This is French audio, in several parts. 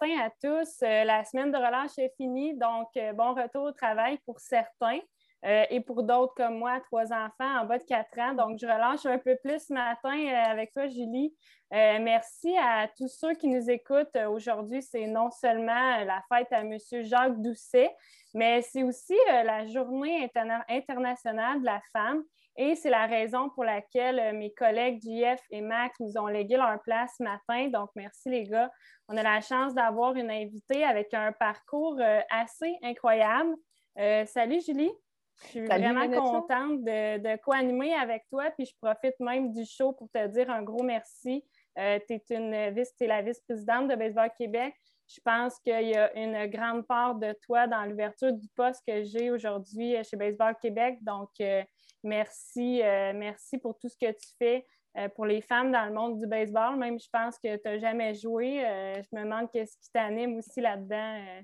matin à tous. la semaine de relâche est finie, donc bon retour au travail pour certains. et pour d'autres comme moi, trois enfants en bas de quatre ans. Donc, je relâche un peu plus ce matin avec toi, Julie. merci à tous ceux qui nous écoutent. Aujourd'hui, c'est non seulement la fête à M. Jacques Doucet, mais c'est aussi la journée internationale de la femme. Et c'est la raison pour laquelle euh, mes collègues JF et Max nous ont légué leur place ce matin. Donc, merci les gars. On a la chance d'avoir une invitée avec un parcours euh, assez incroyable. Euh, salut Julie. Je suis vraiment contente de, de co-animer avec toi. Puis je profite même du show pour te dire un gros merci. tu es, es, la vice-présidente de Baseball Québec. Je pense qu'il y a une grande part de toi dans l'ouverture du poste que j'ai aujourd'hui chez Baseball Québec. Donc, Merci, euh, merci pour tout ce que tu fais euh, pour les femmes dans le monde du baseball. Même, je pense que tu n'as jamais joué. Euh, je me demande qu'est-ce qui t'anime aussi là-dedans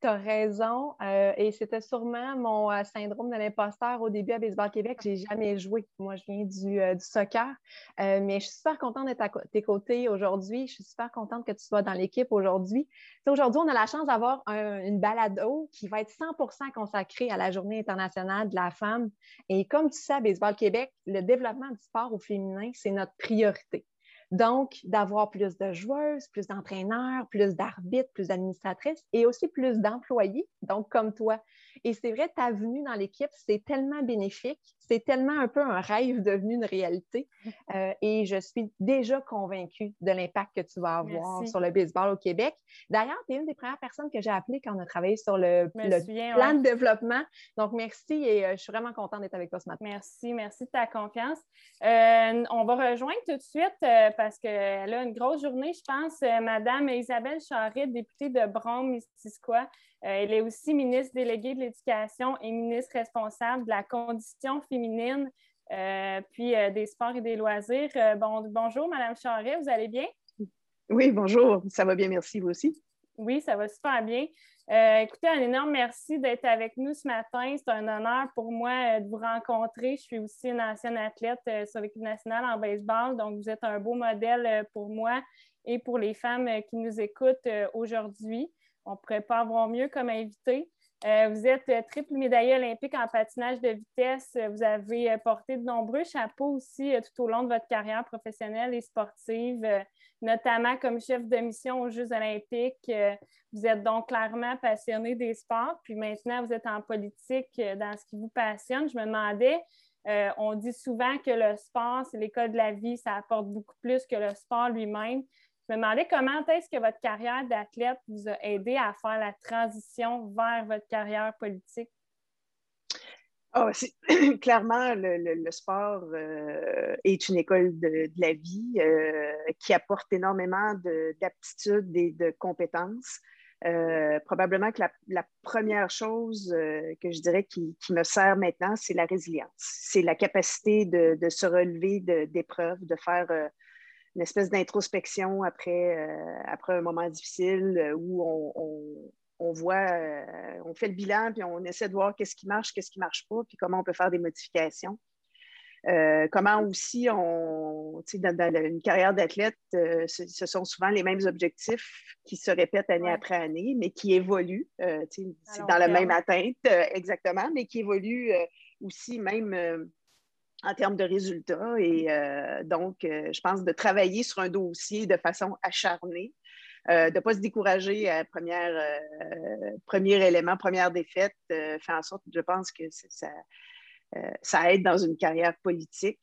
tu as raison. Euh, et c'était sûrement mon euh, syndrome de l'imposteur au début à Baseball Québec. J'ai jamais joué. Moi, je viens du, euh, soccer. mais je suis super contente d'être à tes côtés aujourd'hui. Je suis super contente que tu sois dans l'équipe aujourd'hui. Aujourd'hui, on a la chance d'avoir une balado qui va être 100% consacrée à la Journée internationale de la femme. Et comme tu sais, à Baseball Québec, le développement du sport au féminin, c'est notre priorité. Donc, d'avoir plus de joueuses, plus d'entraîneurs, plus d'arbitres, plus d'administratrices et aussi plus d'employés, donc comme toi. Et c'est vrai, ta venue dans l'équipe, c'est tellement bénéfique, c'est tellement un peu un rêve devenu une réalité. Euh, et je suis déjà convaincue de l'impact que tu vas avoir sur le baseball au Québec. D'ailleurs, tu es une des premières personnes que j'ai appelées quand on a travaillé sur le, plan de développement. Donc, merci et euh, je suis vraiment contente d'être avec toi ce matin. Merci, merci de ta confiance. Euh, on va rejoindre tout de suite parce qu'elle a une grosse journée, je pense, Madame Isabelle Charret, députée de Brome-Missisquoi. Elle est aussi ministre déléguée de l'Éducation et ministre responsable de la condition féminine, euh, puis euh, des sports et des loisirs. bonjour, Madame Charret, vous allez bien? Oui, bonjour. Ça va bien, merci. Vous aussi? Oui, ça va super bien. écoutez, un énorme merci d'être avec nous ce matin. C'est un honneur pour moi de vous rencontrer. Je suis aussi une ancienne athlète sur l'équipe nationale en baseball, donc vous êtes un beau modèle pour moi et pour les femmes qui nous écoutent aujourd'hui. On ne pourrait pas avoir mieux comme invité. Euh, vous êtes triple médaillé olympique en patinage de vitesse. Vous avez euh, porté de nombreux chapeaux aussi euh, tout au long de votre carrière professionnelle et sportive, notamment comme chef de mission aux Jeux olympiques. Vous êtes donc clairement passionné des sports, puis maintenant vous êtes en politique dans ce qui vous passionne. Je me demandais, on dit souvent que le sport, c'est l'école de la vie, ça apporte beaucoup plus que le sport lui-même. Je me demandais comment est-ce que votre carrière d'athlète vous a aidé à faire la transition vers votre carrière politique? Oh, clairement, le, sport euh, est une école de, la vie euh, qui apporte énormément d'aptitudes et de compétences. Euh, probablement que la, première chose que je dirais qui, me sert maintenant, c'est la résilience. C'est la capacité de, de se relever d'épreuves, de, faire une espèce d'introspection après, euh, après un moment difficile euh, où on, on, voit, euh, on fait le bilan, puis on essaie de voir qu'est-ce qui marche, qu'est-ce qui ne marche pas, puis comment on peut faire des modifications. comment aussi, on, dans, dans, une carrière d'athlète, ce, sont souvent les mêmes objectifs qui se répètent année après année, mais qui évoluent. c'est dans la même atteinte, exactement, mais qui évoluent aussi même en termes de résultats. Et euh, donc, euh, je pense de travailler sur un dossier de façon acharnée, euh, de ne pas se décourager à première, premier élément, première défaite, fait en sorte, je pense que ça, ça aide dans une carrière politique.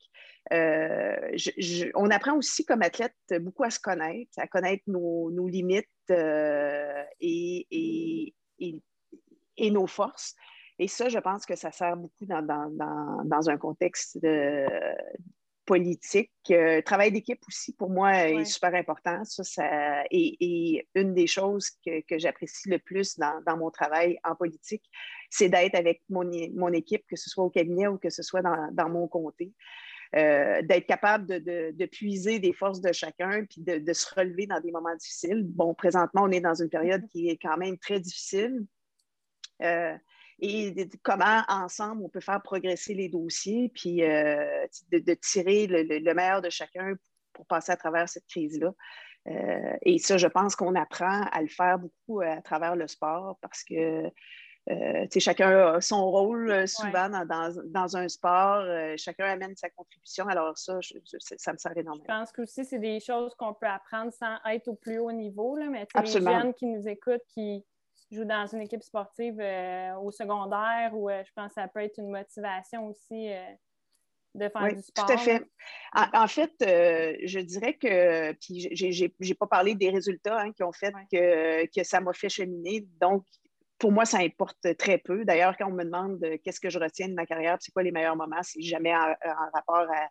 on apprend aussi comme athlète beaucoup à se connaître, à connaître nos, limites et, et, et, nos forces. Et ça, je pense que ça sert beaucoup dans, dans, un contexte politique. Le travail d'équipe aussi, pour moi, est super important. Ça, ça et, une des choses que, que j'apprécie le plus dans, mon travail en politique, c'est d'être avec mon, mon, équipe, que ce soit au cabinet ou que ce soit dans, mon comté. Euh, d'être capable de, de, puiser des forces de chacun puis de, de, se relever dans des moments difficiles. Bon, présentement, on est dans une période mm-hmm. qui est quand même très difficile. Euh, et comment ensemble on peut faire progresser les dossiers, puis euh, de, tirer le, meilleur de chacun pour passer à travers cette crise-là. et ça, je pense qu'on apprend à le faire beaucoup à travers le sport parce que euh, chacun a son rôle euh, souvent dans, un sport. Euh, chacun amène sa contribution. Alors ça, ça me sert énormément. Je pense que aussi, c'est des choses qu'on peut apprendre sans être au plus haut niveau. Là, mais les jeunes qui nous écoutent, qui jouent dans une équipe sportive au secondaire, ou je pense que ça peut être une motivation aussi de faire du sport. Tout à fait. En, fait, je dirais que, puis j'ai n'ai pas parlé des résultats hein, qui ont fait que, que, ça m'a fait cheminer. Donc, pour moi, ça importe très peu. D'ailleurs, quand on me demande qu'est-ce que je retiens de ma carrière, c'est quoi les meilleurs moments, c'est jamais en, rapport à,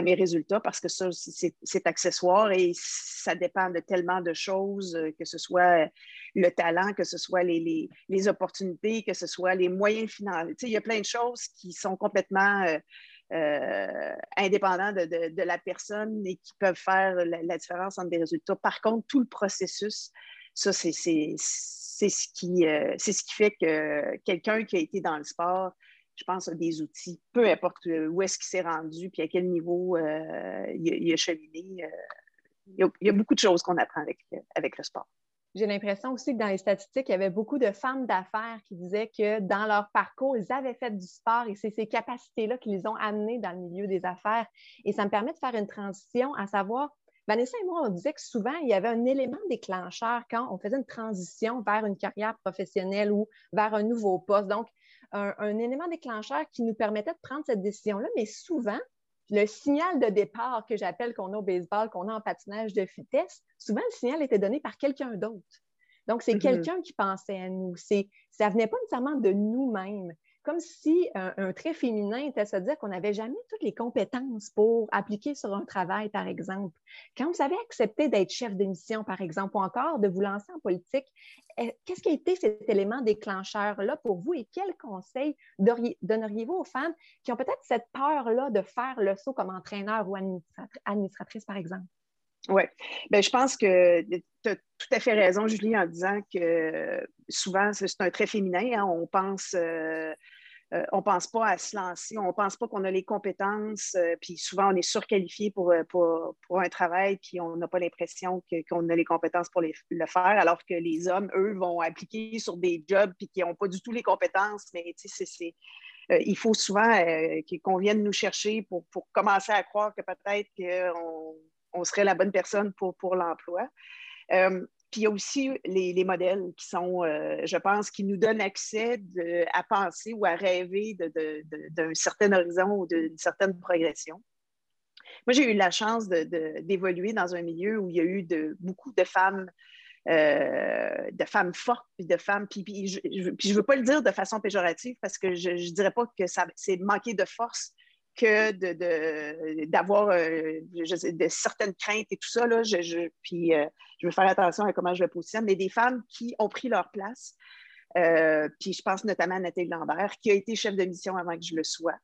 mes résultats parce que ça, c'est accessoire et ça dépend de tellement de choses, que ce soit le talent, que ce soit les, opportunités, que ce soit les moyens financiers. il y a plein de choses qui sont complètement euh, euh, indépendants de, la personne et qui peuvent faire la, différence entre des résultats. Par contre, tout le processus, ça, c'est ce, euh, ce qui fait que quelqu'un qui a été dans le sport, je pense, a des outils, peu importe euh, où est-ce qu'il s'est rendu, puis à quel niveau euh, il, a cheminé. Il y, a, beaucoup de choses qu'on apprend avec, avec le sport. J'ai l'impression aussi que dans les statistiques, il y avait beaucoup de femmes d'affaires qui disaient que dans leur parcours, ils avaient fait du sport et c'est ces capacités-là qui les ont amenées dans le milieu des affaires. Et ça me permet de faire une transition à savoir Vanessa et moi, on disait que souvent, il y avait un élément déclencheur quand on faisait une transition vers une carrière professionnelle ou vers un nouveau poste. Donc, un, élément déclencheur qui nous permettait de prendre cette décision-là, mais souvent, le signal de départ que j'appelle qu'on a au baseball, qu'on a en patinage de vitesse, souvent le signal était donné par quelqu'un d'autre. Donc, c'est mm-hmm. quelqu'un qui pensait à nous. Ça ne venait pas nécessairement de nous-mêmes comme si un, trait féminin était se dire qu'on n'avait jamais toutes les compétences pour appliquer sur un travail, par exemple. Quand vous avez accepté d'être chef d'émission, par exemple, ou encore de vous lancer en politique, qu'est-ce qui a été cet élément déclencheur-là pour vous et quels conseils donneriez-vous aux femmes qui ont peut-être cette peur-là de faire le saut comme entraîneur ou administratrice, par exemple? Oui, ben, je pense que tu as tout à fait raison, Julie, en disant que souvent, c'est un trait féminin. Hein. on pense. Euh, euh, on ne pense pas à se lancer, on ne pense pas qu'on a les compétences, euh, puis souvent on est surqualifié pour, pour, pour, un travail, puis on n'a pas l'impression qu'on a les compétences pour le faire, alors que les hommes, eux, vont appliquer sur des jobs, puis qui n'ont pas du tout les compétences, mais c'est, il faut souvent qu'on vienne nous chercher pour, pour, commencer à croire que peut-être qu'on on serait la bonne personne pour, pour l'emploi. Euh, puis il y a aussi les, modèles qui sont, euh, je pense, qui nous donnent accès à penser ou à rêver d'un certain horizon ou d'une certaine progression. Moi, j'ai eu la chance d'évoluer dans un milieu où il y a eu de, beaucoup de femmes, euh, de femmes fortes, puis de femmes, puis, je ne veux pas le dire de façon péjorative parce que je ne dirais pas que c'est manquer de force, que d'avoir euh, de, certaines craintes et tout ça. Là, je, puis euh, je veux faire attention à comment je le positionne, mais des femmes qui ont pris leur place. Euh, puis je pense notamment à Nathalie Lambert, qui a été chef de mission avant que je le sois.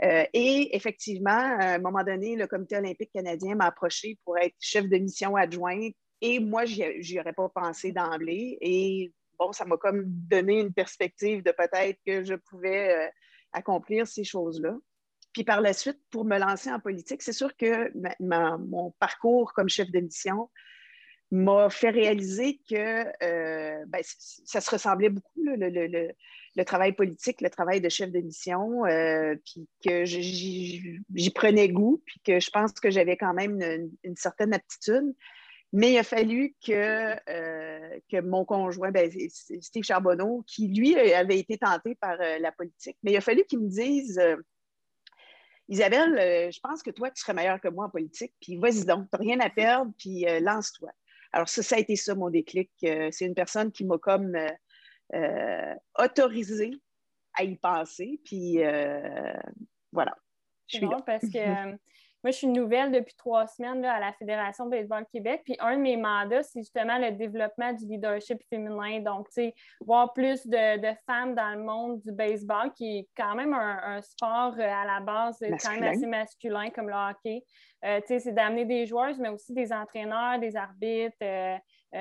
et effectivement, à un moment donné, le Comité olympique canadien m'a approché pour être chef de mission adjointe. Et moi, je n'y aurais pas pensé d'emblée. Et bon, ça m'a comme donné une perspective de peut-être que je pouvais accomplir ces choses-là. Puis par la suite, pour me lancer en politique, c'est sûr que mon parcours comme chef de mission m'a fait réaliser que euh, ben, ça se ressemblait beaucoup, le, travail politique, le travail de chef de mission, euh, puis que j'y prenais goût, puis que je pense que j'avais quand même une, certaine aptitude. Mais il a fallu que, euh, que mon conjoint, ben, Steve Charbonneau, qui lui avait été tenté par la politique, mais il a fallu qu'il me dise Isabelle, euh, je pense que toi, tu serais meilleure que moi en politique, puis vas-y donc, tu n'as rien à perdre, puis euh, lance-toi. Alors, ça, ça a été ça, mon déclic. Euh, c'est une personne qui m'a comme autorisé à y penser, puis voilà. Je suis bon parce que Moi, je suis nouvelle depuis trois semaines à la Fédération baseball Québec. Puis un de mes mandats, c'est justement le développement du leadership féminin. Donc, tu sais, voir plus de, femmes dans le monde du baseball, qui est quand même un, sport euh, à la base quand même assez masculin comme le hockey. Euh, tu sais, c'est d'amener des joueuses, mais aussi des entraîneurs, des arbitres. Euh,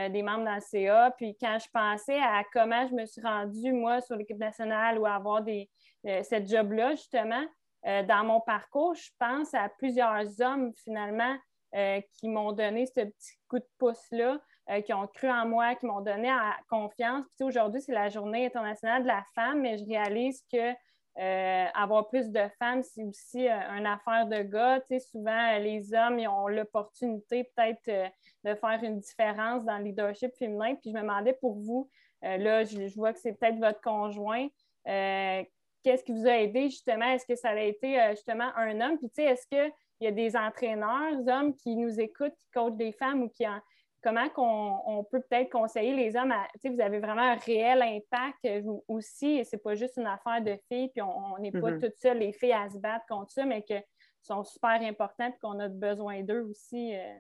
des membres dans le CA. Puis quand je pensais à comment je me suis rendue, moi, sur l'équipe nationale ou avoir des, cette job-là, justement, euh, dans mon parcours, je pense à plusieurs hommes finalement qui m'ont donné ce petit coup de pouce-là. qui ont cru en moi, qui m'ont donné confiance. Puis aujourd'hui, c'est la journée internationale de la femme, mais je réalise que euh, avoir plus de femmes, c'est aussi euh, une affaire de gars. souvent, les hommes ont l'opportunité peut-être euh, de faire une différence dans le leadership féminin. Puis je me demandais pour vous, là, je, vois que c'est peut-être votre conjoint. Qu'est-ce qui vous a aidé justement? Est-ce que ça a été justement un homme? Puis tu sais, est-ce qu'il y a des entraîneurs, hommes qui nous écoutent, qui coachent des femmes ou qui en, comment on, peut peut-être conseiller les hommes à, vous avez vraiment un réel impact vous aussi, et c'est pas juste une affaire de filles, puis on n'est pas mm-hmm. toutes seules les filles à se battre contre ça, mais que sont super importantes et qu'on a besoin d'eux aussi. Euh,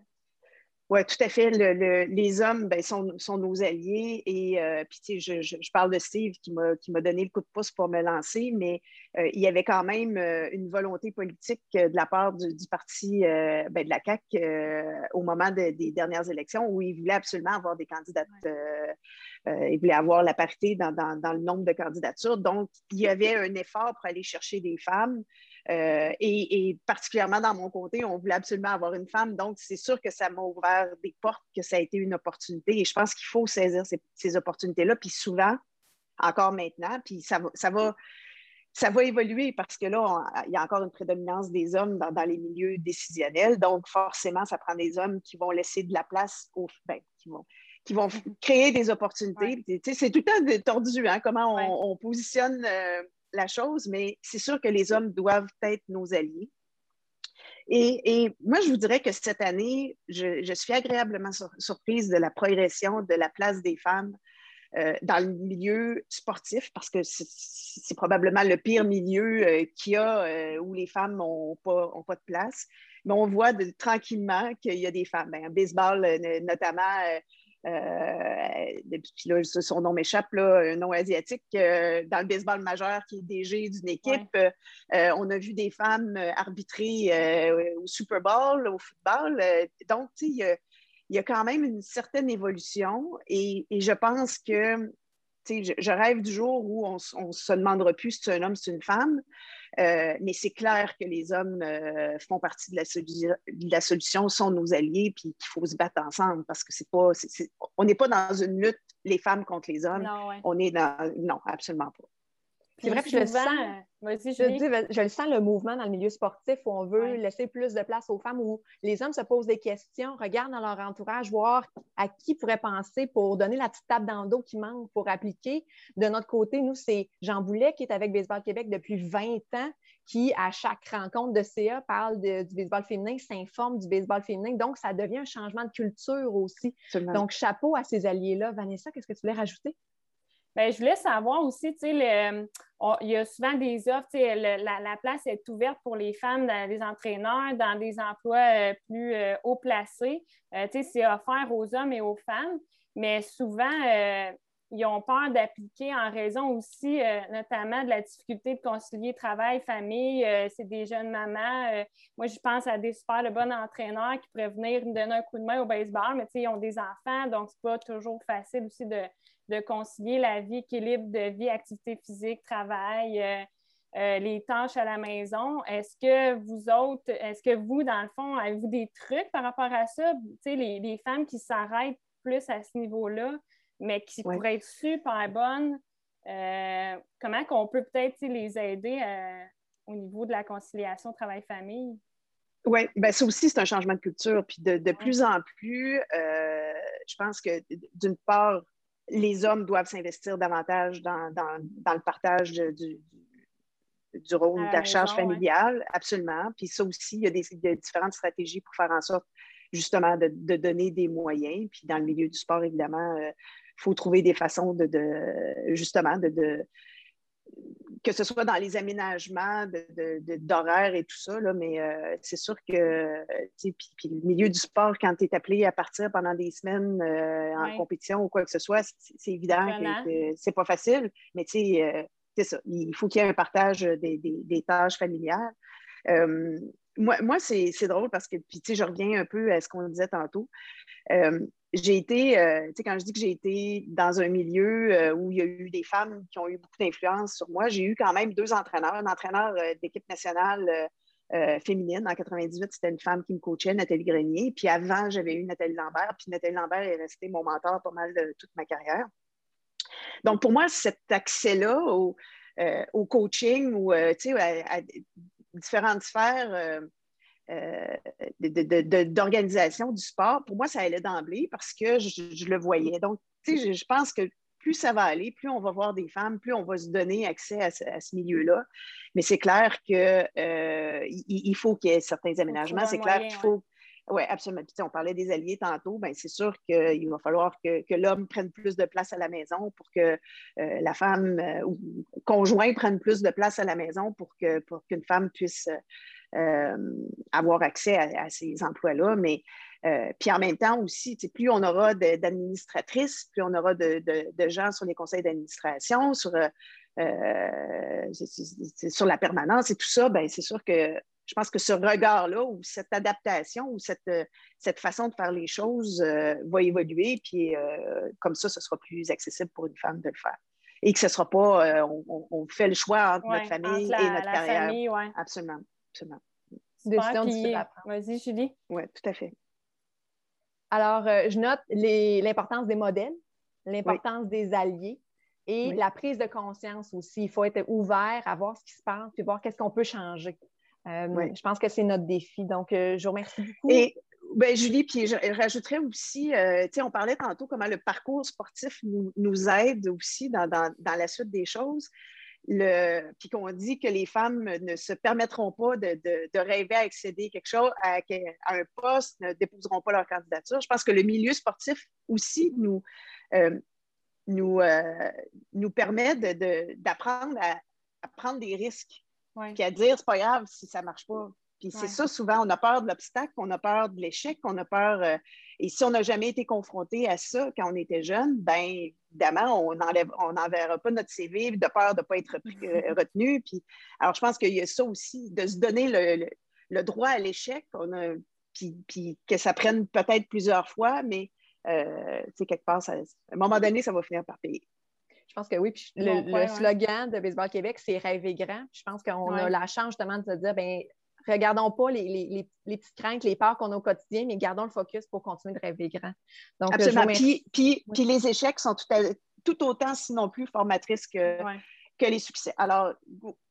oui, tout à fait. les hommes ben, sont, nos alliés. Et euh, puis, je, je, parle de Steve qui m'a donné le coup de pouce pour me lancer, mais euh, il y avait quand même euh, une volonté politique de la part du, parti ben, de la CAQ au moment des dernières élections où il voulait absolument avoir des candidates. il voulait avoir la parité dans, dans, le nombre de candidatures. Donc, il y avait un effort pour aller chercher des femmes. Euh, et, particulièrement dans mon côté, on voulait absolument avoir une femme. Donc, c'est sûr que ça m'a ouvert des portes, que ça a été une opportunité. Et je pense qu'il faut saisir ces, opportunités-là. Puis souvent, encore maintenant, puis ça va, ça va, ça va évoluer parce que là, il y a encore une prédominance des hommes dans, les milieux décisionnels. Donc, forcément, ça prend des hommes qui vont laisser de la place aux ben, qui vont qui vont créer des opportunités. C'est tout le temps tordu, hein, comment on, positionne euh, la chose, mais c'est sûr que les hommes doivent être nos alliés. Et, moi, je vous dirais que cette année, je, suis agréablement surprise de la progression de la place des femmes euh, dans le milieu sportif, parce que c'est probablement le pire milieu euh, qu'il y a euh, où les femmes n'ont pas, pas, de place. Mais on voit tranquillement qu'il y a des femmes. Ben, baseball, notamment, euh, puis là, son nom m'échappe, un nom asiatique, euh, dans le baseball majeur qui est DG d'une équipe. Euh, on a vu des femmes arbitrer au Super Bowl, au football. donc, il y, a quand même une certaine évolution et, je pense que je, je, rêve du jour où on ne se demandera plus si c'est un homme, si c'est une femme. Euh, mais c'est clair que les hommes euh, font partie de la, solution, sont nos alliés, puis qu'il faut se battre ensemble parce que c'est pas, on n'est pas dans une lutte les femmes contre les hommes. On est dans, non, absolument pas. C'est vrai que je le sens. Je, le sens le mouvement dans le milieu sportif où on veut laisser plus de place aux femmes, où les hommes se posent des questions, regardent dans leur entourage, voir à qui pourrait penser pour donner la petite table dans le dos qui manque pour appliquer. De notre côté, nous, c'est Jean Boulet qui est avec Baseball Québec depuis 20 ans, qui, à chaque rencontre de CA, parle du baseball féminin, s'informe du baseball féminin. Donc, ça devient un changement de culture aussi. Donc, chapeau à ces alliés-là. Vanessa, qu'est-ce que tu voulais rajouter? Bien, je voulais savoir aussi, tu sais, il y a souvent des offres, la, place est ouverte pour les femmes, dans, les entraîneurs, dans des emplois euh, plus euh, haut placés. Euh, tu sais, c'est offert aux hommes et aux femmes, mais souvent, ils ont peur d'appliquer en raison aussi, notamment de la difficulté de concilier travail, famille. c'est des jeunes mamans. moi, je pense à des super de bons entraîneurs qui pourraient venir me donner un coup de main au baseball, mais tu sais, ils ont des enfants, donc c'est pas toujours facile aussi de de concilier la vie équilibre de vie, activité physique, travail, euh, euh, les tâches à la maison. Est-ce que vous autres, est-ce que vous, dans le fond, avez-vous des trucs par rapport à ça? Tu sais, les, femmes qui s'arrêtent plus à ce niveau-là, mais qui pourraient être super bonnes, euh, comment qu'on peut peut-être les aider au niveau de la conciliation travail-famille? Oui, ben ça aussi, c'est un changement de culture. Puis de, plus en plus, je pense que d'une part, les hommes doivent s'investir davantage dans, le partage du, du rôle de la charge familiale, absolument. Puis ça aussi, il y, a des, différentes stratégies pour faire en sorte justement de, donner des moyens. Puis dans le milieu du sport, évidemment, il euh, faut trouver des façons de, justement de, que ce soit dans les aménagements d'horaires et tout ça, là, mais euh, c'est sûr que puis, le milieu du sport, quand tu es appelé à partir pendant des semaines euh, en compétition ou quoi que ce soit, c'est évident que, c'est pas facile, mais euh, c'est ça. Il faut qu'il y ait un partage des, tâches familiales. moi, moi c'est drôle parce que, puis je reviens un peu à ce qu'on disait tantôt j'ai été, euh, tu sais, quand je dis que j'ai été dans un milieu euh, où il y a eu des femmes qui ont eu beaucoup d'influence sur moi, j'ai eu quand même deux entraîneurs, un entraîneur euh, d'équipe nationale féminine. En 98, c'était une femme qui me coachait, Nathalie Grenier. Puis avant, j'avais eu Nathalie Lambert. Puis Nathalie Lambert est restée mon mentor pas mal de toute ma carrière. Donc, pour moi, cet accès-là au, coaching ou à, différentes sphères d'organisation du sport, pour moi, ça allait d'emblée parce que je, le voyais. Donc, tu sais, je, pense que plus ça va aller, plus on va voir des femmes, plus on va se donner accès à ce, milieu-là. Mais c'est clair qu'il euh, il faut qu'il y ait certains aménagements. C'est clair qu'il faut. Oui, absolument. Puis, on parlait des alliés tantôt. Bien, c'est sûr qu'il va falloir que, l'homme prenne plus de place à la maison pour que euh, la femme euh, ou conjoint prenne plus de place à la maison pour qu'une pour qu'une femme puisse avoir accès à, à ces emplois-là. Mais euh, puis en même temps aussi, plus on aura d'administratrices, plus on aura de, gens sur les conseils d'administration, sur, euh, euh, sur la permanence et tout ça, ben, c'est sûr que je pense que ce regard-là ou cette adaptation ou cette, cette façon de faire les choses va évoluer. Puis comme ça, ce sera plus accessible pour une femme de le faire. Et que ce ne sera pas, on, fait le choix entre notre famille et notre carrière. Famille, Absolument. Absolument. Vas-y, Julie. Oui, tout à fait. Alors, euh, je note l'importance des modèles, l'importance des alliés et la prise de conscience aussi. Il faut être ouvert à voir ce qui se passe puis voir qu'est-ce qu'on peut changer. Euh, je pense que c'est notre défi. Donc, euh, je vous remercie beaucoup. Et ben, Julie, puis je rajouterais aussi, on parlait tantôt comment le parcours sportif nous, aide aussi dans, la suite des choses le, puis qu'on dit que les femmes ne se permettront pas de, rêver à accéder quelque chose, à, un poste, ne déposeront pas leur candidature. Je pense que le milieu sportif aussi nous, euh, nous, euh, nous permet d'apprendre à, prendre des risques. Puis à dire, c'est pas grave si ça marche pas. Puis c'est ça, souvent, on a peur de l'obstacle, on a peur de l'échec, on a peur. Euh, et si on n'a jamais été confronté à ça quand on était jeune, bien évidemment, on n'enverra pas notre CV de peur de ne pas être euh, retenu. Puis, alors, je pense qu'il y a ça aussi, de se donner le, droit à l'échec, puis, puis, que ça prenne peut-être plusieurs fois, mais euh, quelque part, à un moment donné, ça va finir par payer. Je pense que oui. Puis le, slogan de Baseball Québec, c'est rêver grand. Je pense qu'on a la chance justement de se dire, ben regardons pas les, petites craintes, les peurs qu'on a au quotidien, mais gardons le focus pour continuer de rêver grand. Donc, Absolument. Puis, puis, les échecs sont tout, autant, sinon plus, formatrices que, que les succès. Alors,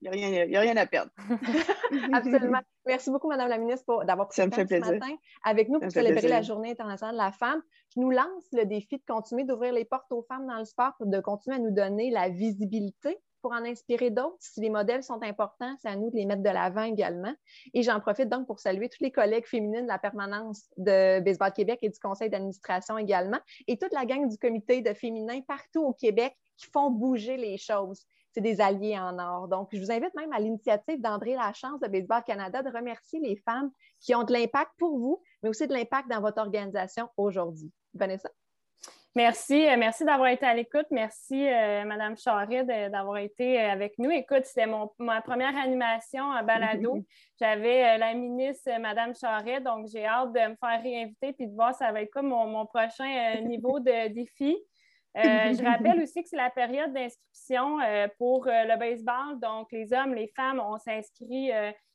il n'y a, rien à perdre. Absolument. Merci beaucoup, Madame la ministre, d'avoir pris le temps ce matin avec nous pour célébrer la Journée internationale de la femme. Je nous lance le défi de continuer d'ouvrir les portes aux femmes dans le sport, de continuer à nous donner la visibilité pour en inspirer d'autres. Si les modèles sont importants, c'est à nous de les mettre de l'avant également. Et j'en profite donc pour saluer tous les collègues féminines de la permanence de Baseball Québec et du conseil d'administration également, et toute la gang du comité de féminin partout au Québec qui font bouger les choses. C'est des alliés en or. Donc, je vous invite même à l'initiative d'André Lachance de Baseball Canada de remercier les femmes qui ont de l'impact pour vous, mais aussi de l'impact dans votre organisation aujourd'hui. Vanessa? Merci. Euh, merci d'avoir été à l'écoute. Merci, euh, Madame Charret, d'avoir été euh, avec nous. Écoute, c'était ma première animation à Balado. J'avais la ministre, Madame Charret, donc j'ai hâte de me faire réinviter puis de voir ça va être quoi mon, prochain niveau de défi. je rappelle aussi que c'est la période d'inscription pour le baseball. Donc, les hommes, les femmes, on s'inscrit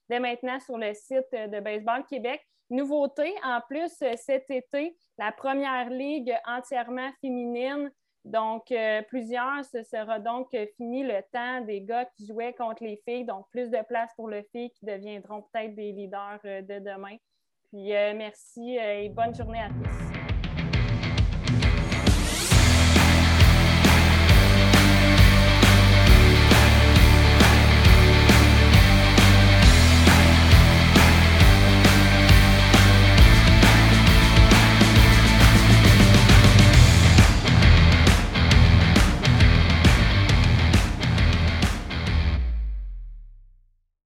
dès maintenant sur le site de Baseball Québec. Nouveauté, en plus, cet été, la première ligue entièrement féminine. Donc, euh, plusieurs, ce sera donc fini le temps des gars qui jouaient contre les filles. Donc, plus de place pour les filles qui deviendront peut-être des leaders euh, de demain. Puis, euh, merci et bonne journée à tous.